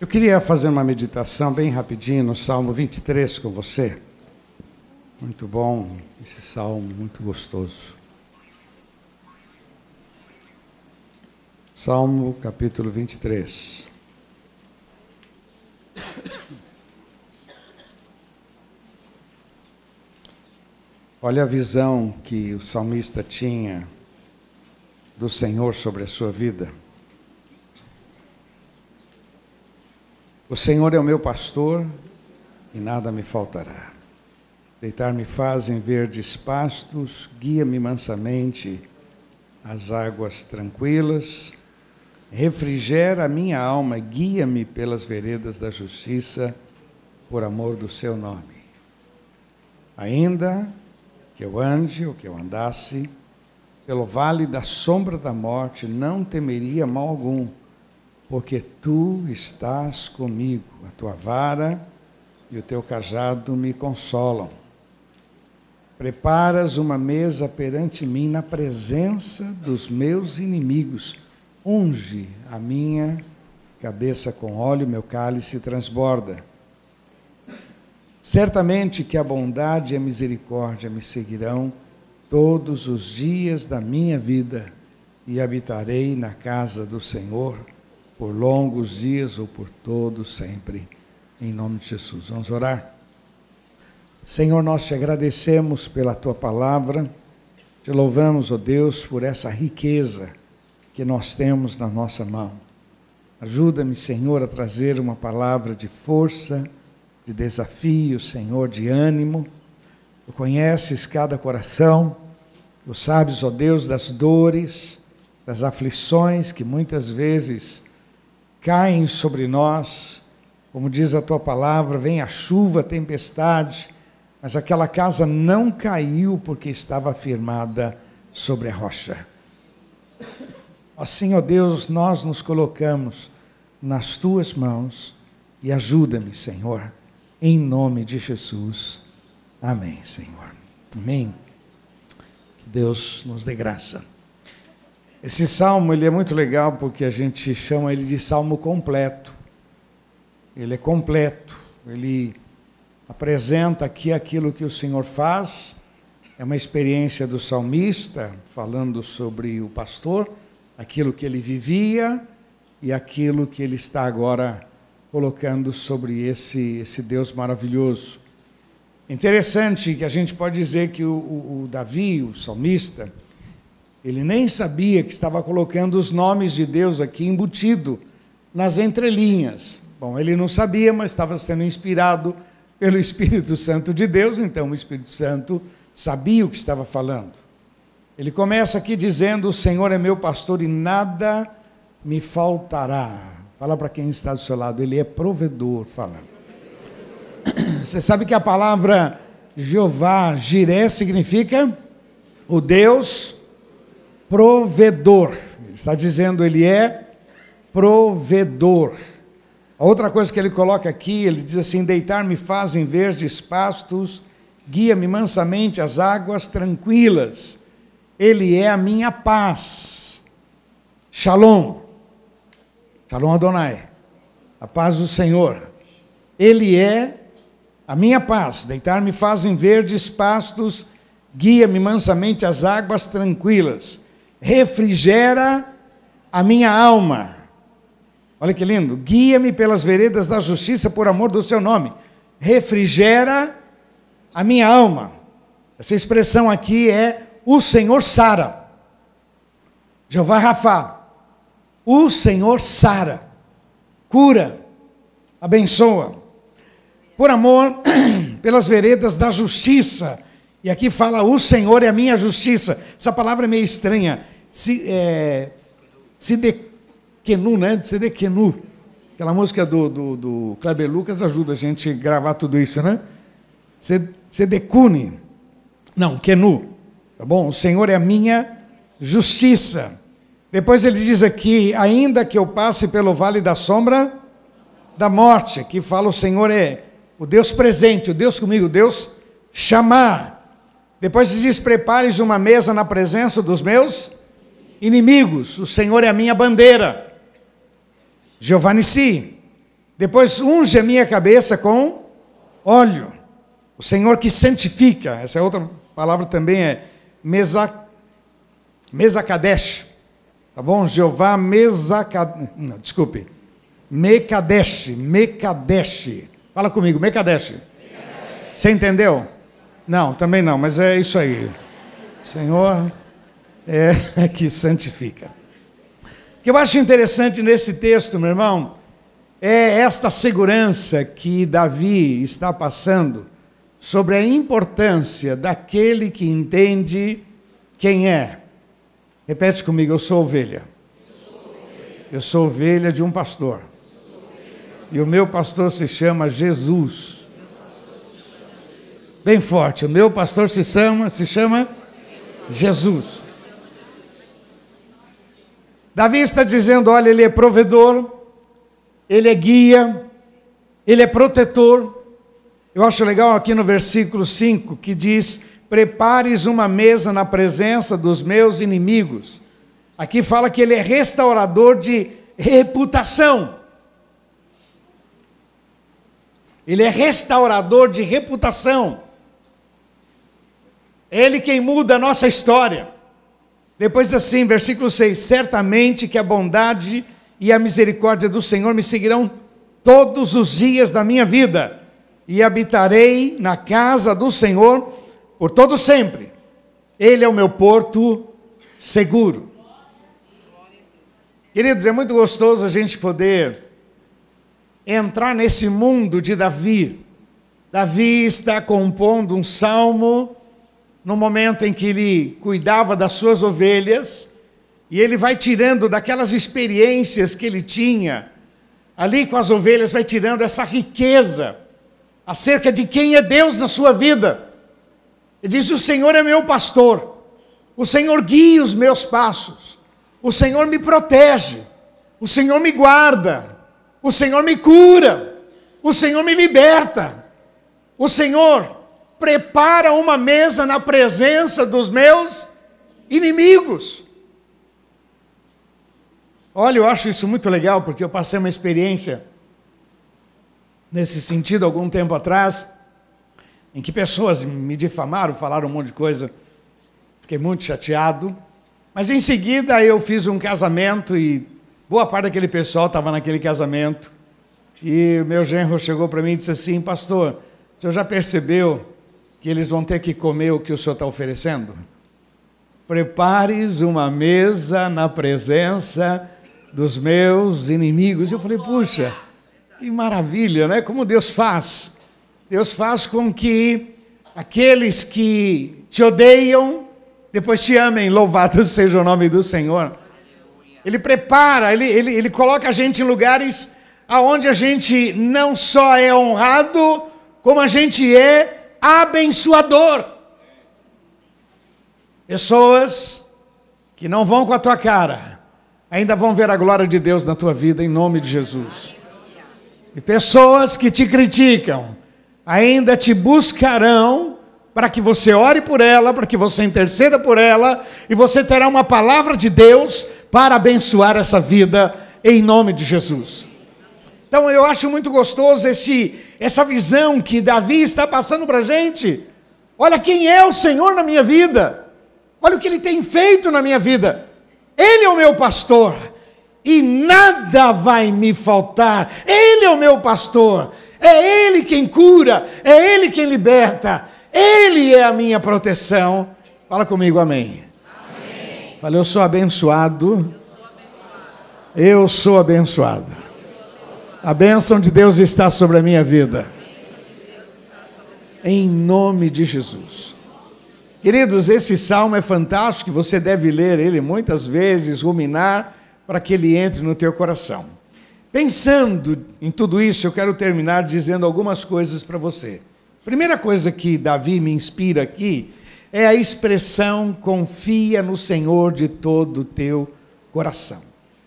Eu queria fazer uma meditação bem rapidinho no Salmo 23 com você. Muito bom, esse salmo, muito gostoso. Salmo capítulo 23. Olha a visão que o salmista tinha do Senhor sobre a sua vida. O Senhor é o meu pastor e nada me faltará. Deitar-me faz em verdes pastos, guia-me mansamente às águas tranquilas, refrigera a minha alma, guia-me pelas veredas da justiça, por amor do seu nome. Ainda que eu ande ou que eu andasse pelo vale da sombra da morte, não temeria mal algum, porque tu estás comigo, a tua vara e o teu cajado me consolam. Preparas uma mesa perante mim na presença dos meus inimigos. Unge a minha cabeça com óleo, meu cálice transborda. Certamente que a bondade e a misericórdia me seguirão todos os dias da minha vida e habitarei na casa do Senhor por longos dias ou por todos sempre. Em nome de Jesus. Vamos orar. Senhor, nós te agradecemos pela tua palavra, te louvamos, ó oh Deus, por essa riqueza que nós temos na nossa mão. Ajuda-me, Senhor, a trazer uma palavra de força, de desafio, Senhor, de ânimo. Tu conheces cada coração, tu sabes, ó Deus, das dores, das aflições que muitas vezes caem sobre nós. Como diz a tua palavra, vem a chuva, a tempestade, mas aquela casa não caiu porque estava firmada sobre a rocha. Assim, ó Deus, nós nos colocamos nas tuas mãos e ajuda-me, Senhor em nome de Jesus. Amém, Senhor. Amém. Que Deus nos dê graça. Esse salmo ele é muito legal porque a gente chama ele de salmo completo. Ele é completo. Ele apresenta aqui aquilo que o Senhor faz. É uma experiência do salmista falando sobre o pastor, aquilo que ele vivia e aquilo que ele está agora colocando sobre esse, esse Deus maravilhoso. Interessante que a gente pode dizer que o, o, o Davi, o salmista, ele nem sabia que estava colocando os nomes de Deus aqui embutido nas entrelinhas. Bom, ele não sabia, mas estava sendo inspirado pelo Espírito Santo de Deus, então o Espírito Santo sabia o que estava falando. Ele começa aqui dizendo: O Senhor é meu pastor e nada me faltará. Fala para quem está do seu lado, ele é provedor, fala. Você sabe que a palavra Jeová, Jiré, significa o Deus provedor. Ele está dizendo, ele é provedor. A outra coisa que ele coloca aqui, ele diz assim: deitar-me faz em verdes pastos, guia-me mansamente às águas tranquilas. Ele é a minha paz. Shalom. Shalom Adonai. A paz do Senhor. Ele é a minha paz. Deitar-me faz em verdes pastos, guia-me mansamente às águas tranquilas. Refrigera a minha alma. Olha que lindo. Guia-me pelas veredas da justiça por amor do seu nome. Refrigera a minha alma. Essa expressão aqui é o Senhor Sara. Jeová Rafa o Senhor sara, cura, abençoa. Por amor, pelas veredas da justiça. E aqui fala: O Senhor é a minha justiça. Essa palavra é meio estranha. Se, é, Sidequenu, né? Sidequenu. Aquela música do, do, do Kleber Lucas ajuda a gente a gravar tudo isso, né? Sedecune. Não, Quenu. Tá bom? O Senhor é a minha justiça. Depois ele diz aqui: ainda que eu passe pelo vale da sombra da morte, que fala o Senhor é o Deus presente, o Deus comigo, o Deus chamar. Depois diz: prepares uma mesa na presença dos meus inimigos, o Senhor é a minha bandeira. Jeová Nissi. Depois unge a minha cabeça com óleo. O Senhor que santifica. Essa outra palavra também é mesa, Mesakadesh. Tá bom? Jeová Mesakadesh. Não, desculpe. Mekadesh. Mekadesh. Fala comigo, Mekadesh. Você entendeu? Não, também não, mas é isso aí. Senhor é que santifica. O que eu acho interessante nesse texto, meu irmão, é esta segurança que Davi está passando sobre a importância daquele que entende quem é. Repete comigo, eu sou ovelha. Eu sou ovelha de um pastor. E o meu pastor se chama Jesus. Bem forte, o meu pastor se chama, se chama Jesus. Davi está dizendo: olha, ele é provedor, ele é guia, ele é protetor. Eu acho legal aqui no versículo 5 que diz: Prepares uma mesa na presença dos meus inimigos. Aqui fala que ele é restaurador de reputação. Ele é restaurador de reputação. Ele quem muda a nossa história. Depois assim, versículo 6: Certamente que a bondade e a misericórdia do Senhor me seguirão todos os dias da minha vida, e habitarei na casa do Senhor por todo sempre. Ele é o meu porto seguro. Queridos, é muito gostoso a gente poder entrar nesse mundo de Davi. Davi está compondo um salmo no momento em que ele cuidava das suas ovelhas, e ele vai tirando daquelas experiências que ele tinha, ali com as ovelhas, vai tirando essa riqueza acerca de quem é Deus na sua vida. Ele diz: O Senhor é meu pastor, o Senhor guia os meus passos, o Senhor me protege, o Senhor me guarda, o Senhor me cura, o Senhor me liberta, o Senhor prepara uma mesa na presença dos meus inimigos. Olha, eu acho isso muito legal, porque eu passei uma experiência nesse sentido algum tempo atrás, em que pessoas me difamaram, falaram um monte de coisa, fiquei muito chateado, mas em seguida eu fiz um casamento e boa parte daquele pessoal estava naquele casamento, e o meu genro chegou para mim e disse assim: Pastor, o senhor já percebeu que eles vão ter que comer o que o senhor está oferecendo? Prepares uma mesa na presença dos meus inimigos. Eu falei, puxa, que maravilha, né? Como Deus faz. Deus faz com que aqueles que te odeiam, depois te amem, louvado seja o nome do Senhor. Ele prepara, ele, ele, ele coloca a gente em lugares aonde a gente não só é honrado, como a gente é abençoador. Pessoas que não vão com a tua cara, ainda vão ver a glória de Deus na tua vida, em nome de Jesus. E pessoas que te criticam, ainda te buscarão para que você ore por ela, para que você interceda por ela, e você terá uma palavra de Deus para abençoar essa vida, em nome de Jesus. Então eu acho muito gostoso esse essa visão que Davi está passando para a gente. Olha quem é o Senhor na minha vida. Olha o que Ele tem feito na minha vida. Ele é o meu pastor e nada vai me faltar. Ele é o meu pastor. É Ele quem cura, é Ele quem liberta, Ele é a minha proteção. Fala comigo, amém. amém. Fala, eu sou abençoado. Eu sou abençoado. A bênção de Deus está sobre a minha vida. Em nome de Jesus. Queridos, esse salmo é fantástico, você deve ler ele muitas vezes, ruminar, para que ele entre no teu coração. Pensando em tudo isso, eu quero terminar dizendo algumas coisas para você. Primeira coisa que Davi me inspira aqui é a expressão confia no Senhor de todo o teu coração.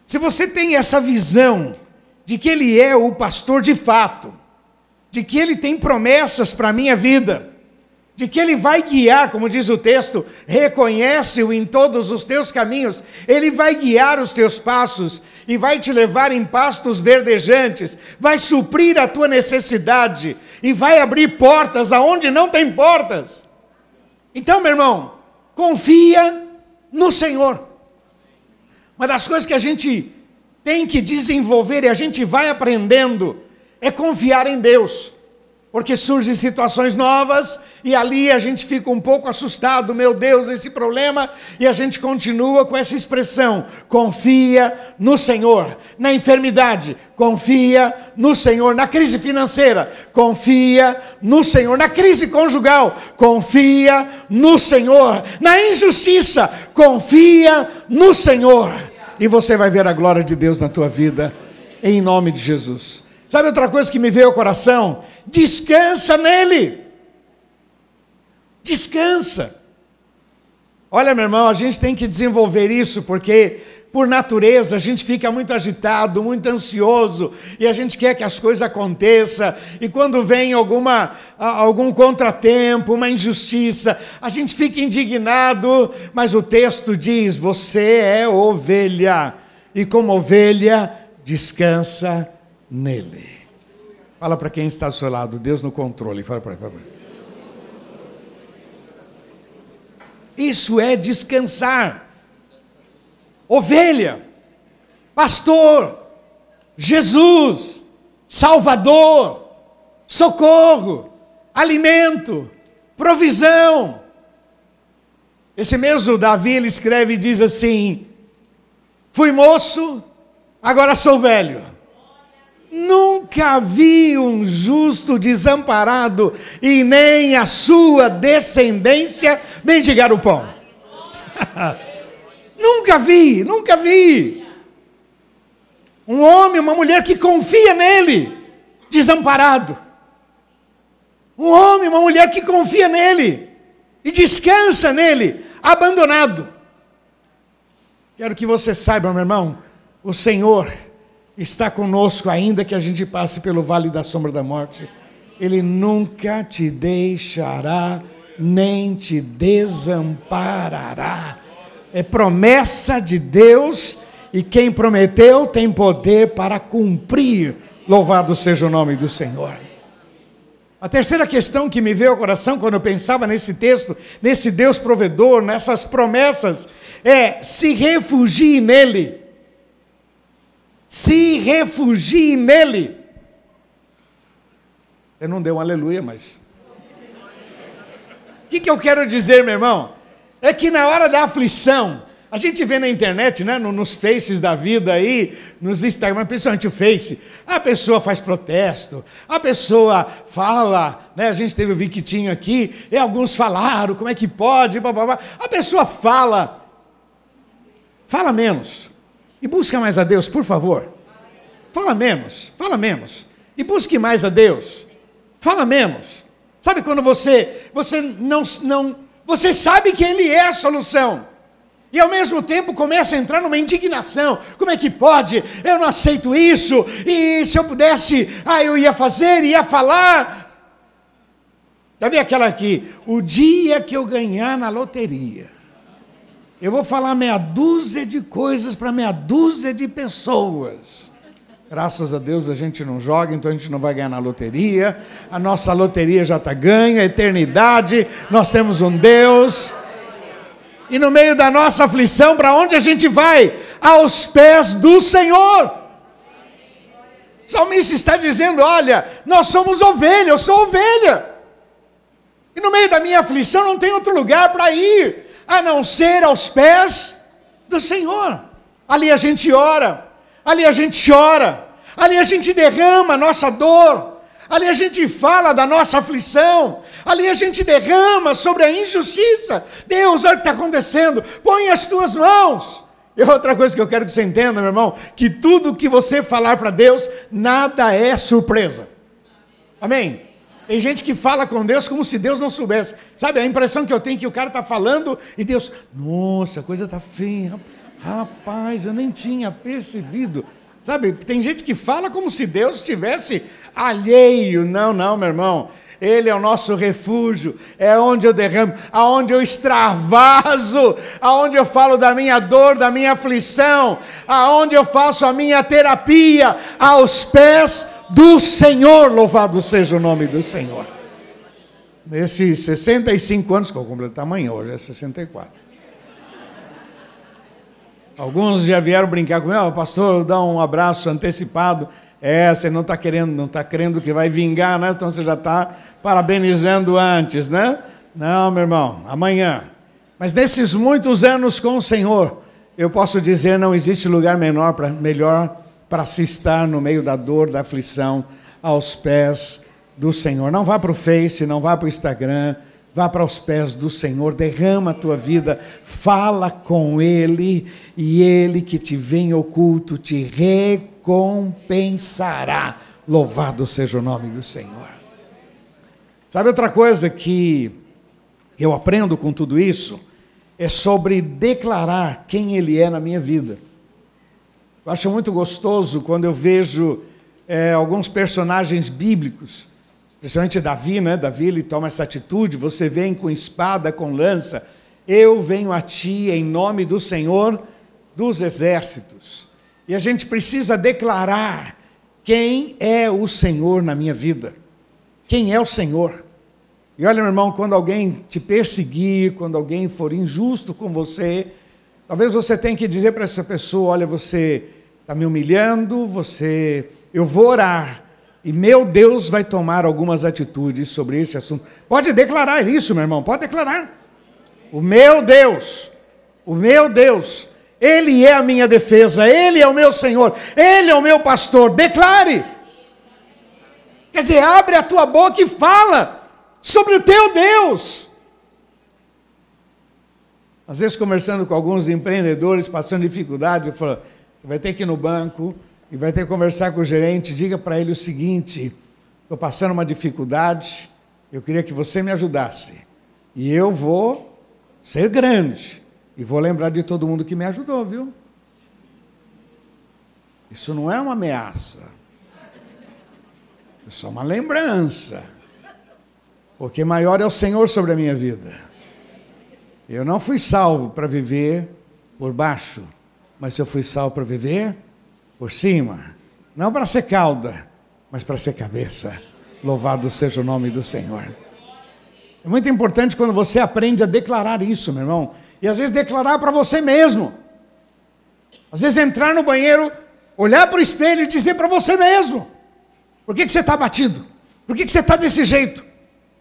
Se você tem essa visão de que Ele é o pastor de fato, de que Ele tem promessas para a minha vida, de que Ele vai guiar, como diz o texto, reconhece-o em todos os teus caminhos, Ele vai guiar os teus passos. e vai te levar em pastos verdejantes, vai suprir a tua necessidade e vai abrir portas aonde não tem portas. Então, meu irmão, confia no Senhor. Uma das coisas que a gente tem que desenvolver e a gente vai aprendendo é confiar em Deus porque surgem situações novas e ali a gente fica um pouco assustado, meu Deus, esse problema, e a gente continua com essa expressão: confia no Senhor. Na enfermidade, confia no Senhor. Na crise financeira, confia no Senhor. Na crise conjugal, confia no Senhor. Na injustiça, confia no Senhor. E você vai ver a glória de Deus na tua vida, em nome de Jesus. Sabe outra coisa que me veio ao coração? Descansa nele. Descansa. Olha, meu irmão, a gente tem que desenvolver isso porque por natureza, a gente fica muito agitado, muito ansioso, e a gente quer que as coisas aconteçam, e quando vem alguma, algum contratempo, uma injustiça, a gente fica indignado, mas o texto diz: você é ovelha, e como ovelha, descansa nele. Fala para quem está ao seu lado, Deus no controle. Fala para ele. Isso é descansar. Ovelha, pastor, Jesus, Salvador, socorro, alimento, provisão. Esse mesmo Davi ele escreve e diz assim: Fui moço, agora sou velho. Nunca vi um justo desamparado e nem a sua descendência mendigar o pão. nunca vi, nunca vi. Um homem, uma mulher que confia nele, desamparado. Um homem, uma mulher que confia nele e descansa nele, abandonado. Quero que você saiba, meu irmão, o Senhor está conosco, ainda que a gente passe pelo vale da sombra da morte. Ele nunca te deixará, nem te desamparará. É promessa de Deus, e quem prometeu tem poder para cumprir. Louvado seja o nome do Senhor. A terceira questão que me veio ao coração quando eu pensava nesse texto, nesse Deus provedor, nessas promessas, é se refugie nele se refugie nele. Eu não dei um aleluia, mas. O que, que eu quero dizer, meu irmão? É que na hora da aflição, a gente vê na internet, né, nos faces da vida aí, nos Instagram, principalmente o Face, a pessoa faz protesto, a pessoa fala, né, a gente teve o Victinho aqui, e alguns falaram, como é que pode, blá, blá, blá. a pessoa fala, fala menos. E busca mais a Deus, por favor. Fala menos, fala menos. E busque mais a Deus. Fala menos. Sabe quando você você não não você sabe que ele é a solução. E ao mesmo tempo começa a entrar numa indignação. Como é que pode? Eu não aceito isso. E se eu pudesse, ah, eu ia fazer, ia falar. Já vi aquela aqui, o dia que eu ganhar na loteria. Eu vou falar meia dúzia de coisas para meia dúzia de pessoas. Graças a Deus a gente não joga, então a gente não vai ganhar na loteria. A nossa loteria já está ganha, eternidade. Nós temos um Deus. E no meio da nossa aflição, para onde a gente vai? Aos pés do Senhor. O salmista está dizendo: Olha, nós somos ovelha, eu sou ovelha. E no meio da minha aflição não tem outro lugar para ir a não ser aos pés do Senhor. Ali a gente ora, ali a gente chora, ali a gente derrama a nossa dor, ali a gente fala da nossa aflição, ali a gente derrama sobre a injustiça. Deus, olha o que está acontecendo, põe as tuas mãos. E outra coisa que eu quero que você entenda, meu irmão, que tudo que você falar para Deus, nada é surpresa. Amém? Tem gente que fala com Deus como se Deus não soubesse. Sabe, a impressão que eu tenho é que o cara está falando e Deus, nossa, a coisa está feia. Rapaz, eu nem tinha percebido. Sabe, tem gente que fala como se Deus estivesse alheio. Não, não, meu irmão. Ele é o nosso refúgio, é onde eu derramo, aonde eu extravaso, aonde eu falo da minha dor, da minha aflição, aonde eu faço a minha terapia, aos pés do Senhor. Louvado seja o nome do Senhor. Nesses 65 anos, que eu completo amanhã, hoje é 64. Alguns já vieram brincar comigo, oh, pastor, dá um abraço antecipado. É, você não está querendo, não está crendo que vai vingar, né? Então você já está parabenizando antes, né? Não, meu irmão, amanhã. Mas nesses muitos anos com o Senhor, eu posso dizer, não existe lugar menor pra, melhor para se estar no meio da dor, da aflição, aos pés do Senhor. Não vá para o Face, não vá para o Instagram, Vá para os pés do Senhor, derrama a tua vida, fala com Ele, e Ele que te vem oculto te recompensará. Louvado seja o nome do Senhor. Sabe outra coisa que eu aprendo com tudo isso? É sobre declarar quem Ele é na minha vida. Eu acho muito gostoso quando eu vejo é, alguns personagens bíblicos Principalmente Davi, né? Davi ele toma essa atitude. Você vem com espada, com lança. Eu venho a ti em nome do Senhor dos exércitos. E a gente precisa declarar quem é o Senhor na minha vida. Quem é o Senhor? E olha, meu irmão, quando alguém te perseguir, quando alguém for injusto com você, talvez você tenha que dizer para essa pessoa: olha, você está me humilhando, você, eu vou orar e meu Deus vai tomar algumas atitudes sobre esse assunto. Pode declarar isso, meu irmão, pode declarar. O meu Deus, o meu Deus, Ele é a minha defesa, Ele é o meu Senhor, Ele é o meu pastor. Declare. Quer dizer, abre a tua boca e fala sobre o teu Deus. Às vezes, conversando com alguns empreendedores, passando dificuldade, eu falo: você vai ter que ir no banco e vai ter que conversar com o gerente, diga para ele o seguinte: estou passando uma dificuldade, eu queria que você me ajudasse. E eu vou ser grande e vou lembrar de todo mundo que me ajudou, viu? Isso não é uma ameaça. Isso é uma lembrança. Porque maior é o Senhor sobre a minha vida. Eu não fui salvo para viver por baixo, mas eu fui salvo para viver por cima, não para ser cauda, mas para ser cabeça. Louvado seja o nome do Senhor. É muito importante quando você aprende a declarar isso, meu irmão. E às vezes declarar para você mesmo. Às vezes entrar no banheiro, olhar para o espelho e dizer para você mesmo: por que, que você está batido? Por que, que você está desse jeito?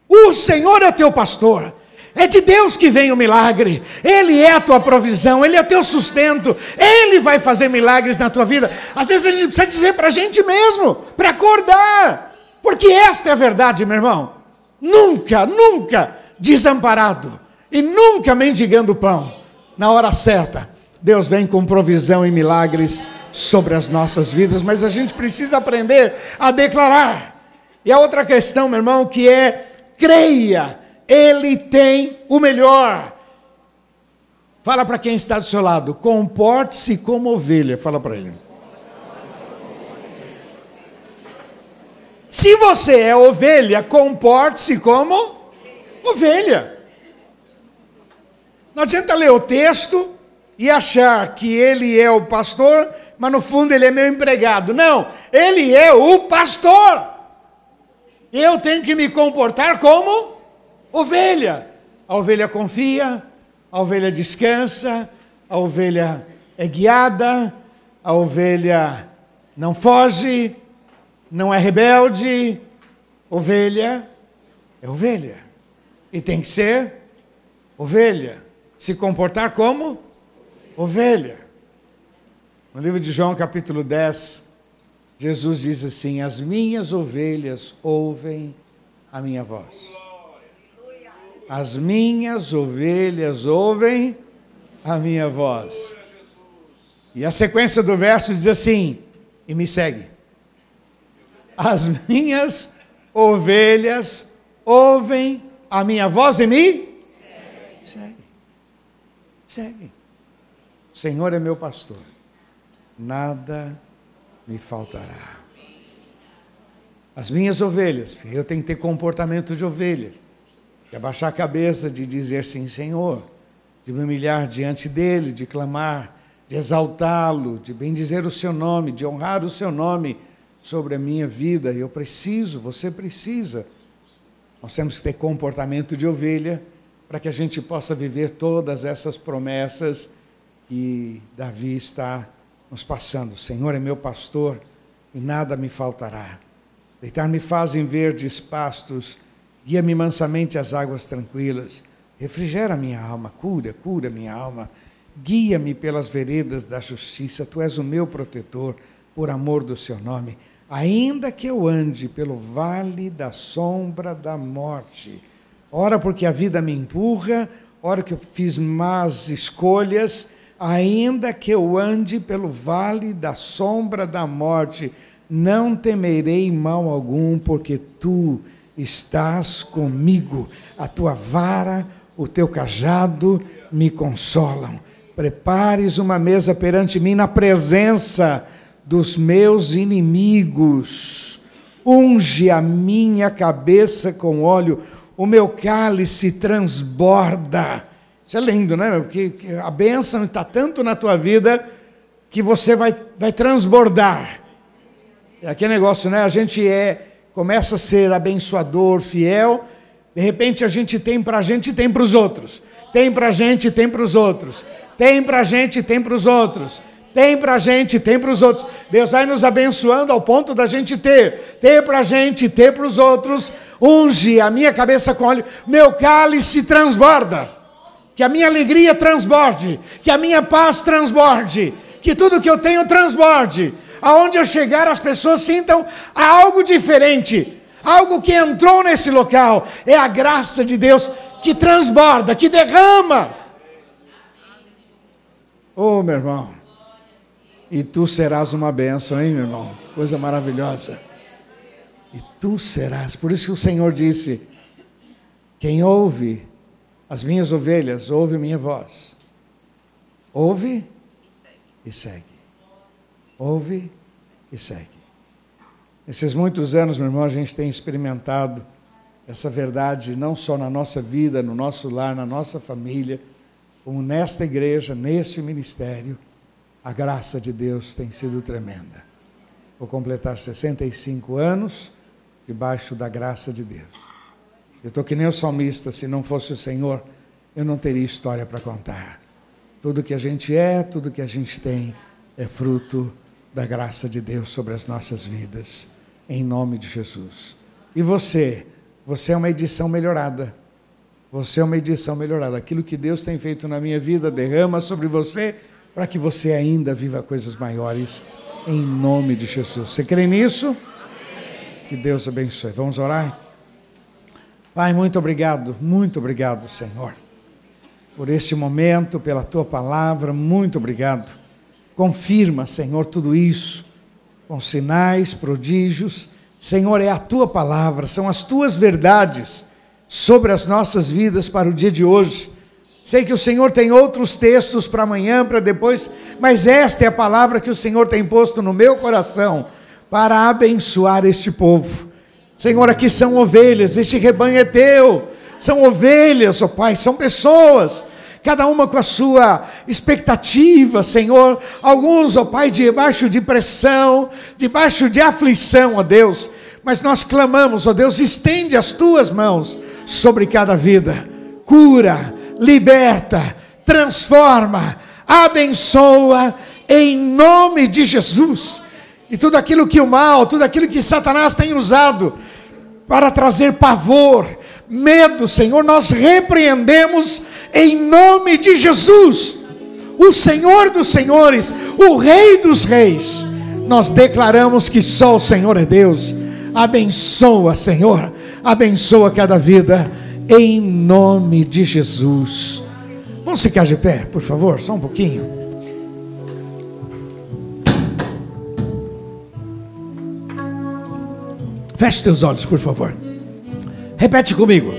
O Senhor é teu pastor. É de Deus que vem o milagre. Ele é a tua provisão, Ele é o teu sustento. Ele vai fazer milagres na tua vida. Às vezes a gente precisa dizer para a gente mesmo, para acordar. Porque esta é a verdade, meu irmão. Nunca, nunca desamparado e nunca mendigando pão. Na hora certa, Deus vem com provisão e milagres sobre as nossas vidas, mas a gente precisa aprender a declarar. E a outra questão, meu irmão, que é creia ele tem o melhor. Fala para quem está do seu lado, comporte-se como ovelha. Fala para ele. Se você é ovelha, comporte-se como ovelha. Não adianta ler o texto e achar que ele é o pastor, mas no fundo ele é meu empregado. Não, ele é o pastor. Eu tenho que me comportar como Ovelha. A ovelha confia, a ovelha descansa, a ovelha é guiada, a ovelha não foge, não é rebelde. Ovelha é ovelha. E tem que ser ovelha. Se comportar como ovelha. No livro de João, capítulo 10, Jesus diz assim: As minhas ovelhas ouvem a minha voz. As minhas ovelhas ouvem a minha voz. E a sequência do verso diz assim: e me segue. As minhas ovelhas ouvem a minha voz e me segue. Segue. O Senhor é meu pastor. Nada me faltará. as minhas ovelhas. Eu tenho que ter comportamento de ovelha, de abaixar a cabeça, de dizer sim, Senhor, de me humilhar diante dele, de clamar, de exaltá-lo, de bendizer o seu nome, de honrar o seu nome sobre a minha vida. Eu preciso, você precisa. Nós temos que ter comportamento de ovelha para que a gente possa viver todas essas promessas que Davi está nos passando. O Senhor é meu pastor e nada me faltará. Deitar-me faz em verdes pastos, guia-me mansamente às águas tranquilas. Refrigera minha alma, cura, cura minha alma. Guia-me pelas veredas da justiça, tu és o meu protetor, por amor do seu nome. Ainda que eu ande pelo vale da sombra da morte, ora porque a vida me empurra, ora que eu fiz más escolhas, ainda que eu ande pelo vale da sombra da morte, não temerei mal algum, porque tu estás comigo, a tua vara, o teu cajado me consolam. Prepares uma mesa perante mim na presença dos meus inimigos. Unge a minha cabeça com óleo, o meu cálice transborda. Isso é lindo, né? Porque a bênção está tanto na tua vida que você vai, vai transbordar. É aquele negócio, né? A gente é, começa a ser abençoador, fiel, de repente a gente tem para a gente e tem para os outros. Tem para a gente e tem para os outros. Tem para a gente e tem para os outros. Tem para a gente, tem para os outros. Deus vai nos abençoando ao ponto da gente ter. Ter para a gente, ter para os outros. Unge a minha cabeça com óleo. Meu cálice transborda. Que a minha alegria transborde. Que a minha paz transborde. Que tudo que eu tenho transborde. Aonde eu chegar, as pessoas sintam algo diferente. Algo que entrou nesse local. É a graça de Deus que transborda, que derrama. Oh, meu irmão. E tu serás uma bênção, hein, meu irmão? Coisa maravilhosa. E tu serás. Por isso que o Senhor disse: Quem ouve as minhas ovelhas, ouve minha voz. Ouve e segue. Ouve e segue. Nesses muitos anos, meu irmão, a gente tem experimentado essa verdade não só na nossa vida, no nosso lar, na nossa família, como nesta igreja, neste ministério a graça de Deus tem sido tremenda. Vou completar 65 anos debaixo da graça de Deus. Eu estou que nem o salmista, se não fosse o Senhor, eu não teria história para contar. Tudo que a gente é, tudo que a gente tem, é fruto da graça de Deus sobre as nossas vidas, em nome de Jesus. E você, você é uma edição melhorada. Você é uma edição melhorada. Aquilo que Deus tem feito na minha vida derrama sobre você para que você ainda viva coisas maiores, em nome de Jesus. Você crê nisso? Que Deus abençoe. Vamos orar? Pai, muito obrigado, muito obrigado, Senhor, por este momento, pela tua palavra, muito obrigado. Confirma, Senhor, tudo isso, com sinais, prodígios. Senhor, é a tua palavra, são as tuas verdades sobre as nossas vidas para o dia de hoje. Sei que o Senhor tem outros textos para amanhã, para depois, mas esta é a palavra que o Senhor tem posto no meu coração para abençoar este povo. Senhor, aqui são ovelhas, este rebanho é teu. São ovelhas, ó oh Pai, são pessoas, cada uma com a sua expectativa, Senhor. Alguns, ó Pai, debaixo de pressão, debaixo de aflição, ó Deus. Mas nós clamamos, ó Deus, estende as tuas mãos sobre cada vida. Cura, liberta, transforma, abençoa, em nome de Jesus. E tudo aquilo que o mal, tudo aquilo que Satanás tem usado para trazer pavor, medo, Senhor, nós repreendemos em nome de Jesus, o Senhor dos Senhores, o Rei dos Reis. Nós declaramos que só o Senhor é Deus. Abençoa, Senhor, abençoa cada vida em nome de Jesus. Vamos ficar de pé, por favor, só um pouquinho. Feche teus olhos, por favor. Repete comigo.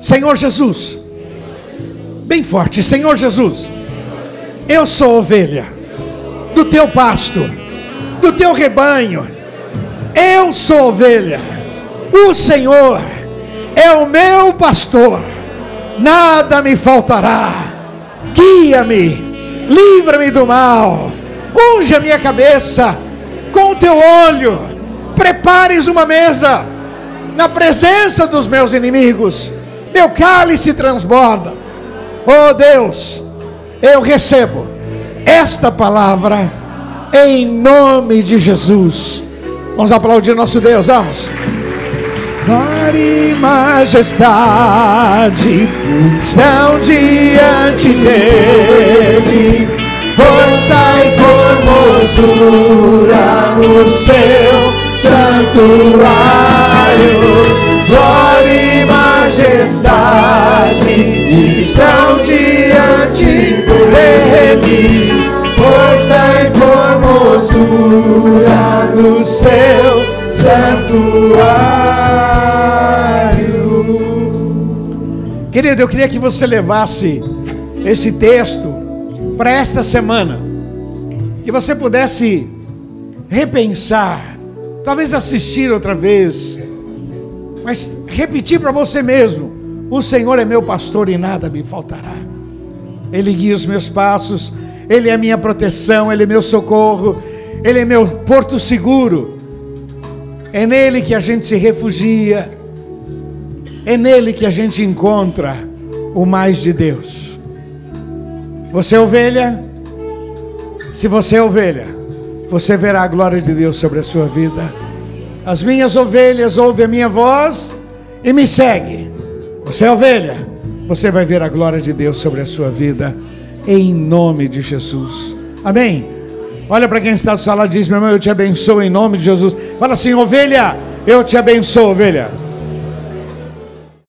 Senhor Jesus. Bem forte, Senhor Jesus. Eu sou ovelha do teu pasto, do teu rebanho. Eu sou ovelha. O Senhor é o meu pastor. Nada me faltará. Guia-me, livra-me do mal. Unge a minha cabeça com o teu olho. Prepares uma mesa na presença dos meus inimigos. Meu cálice transborda. Oh Deus, eu recebo esta palavra em nome de Jesus. Vamos aplaudir nosso Deus, vamos. Glória e majestade estão diante dele, força e formosura no seu santuário. Glória e majestade estão diante dele, força e formosura no seu santuário. Querido, eu queria que você levasse esse texto para esta semana, que você pudesse repensar, talvez assistir outra vez, mas repetir para você mesmo: o Senhor é meu pastor e nada me faltará. Ele guia os meus passos, Ele é minha proteção, Ele é meu socorro, Ele é meu porto seguro. É nele que a gente se refugia, é nele que a gente encontra o mais de Deus. Você é ovelha? Se você é ovelha, você verá a glória de Deus sobre a sua vida. As minhas ovelhas ouvem a minha voz e me seguem. Você é ovelha, você vai ver a glória de Deus sobre a sua vida, em nome de Jesus. Amém? Olha para quem está do sala e diz: Meu irmão, eu te abençoo em nome de Jesus. Fala assim, ovelha, eu te abençoo, ovelha.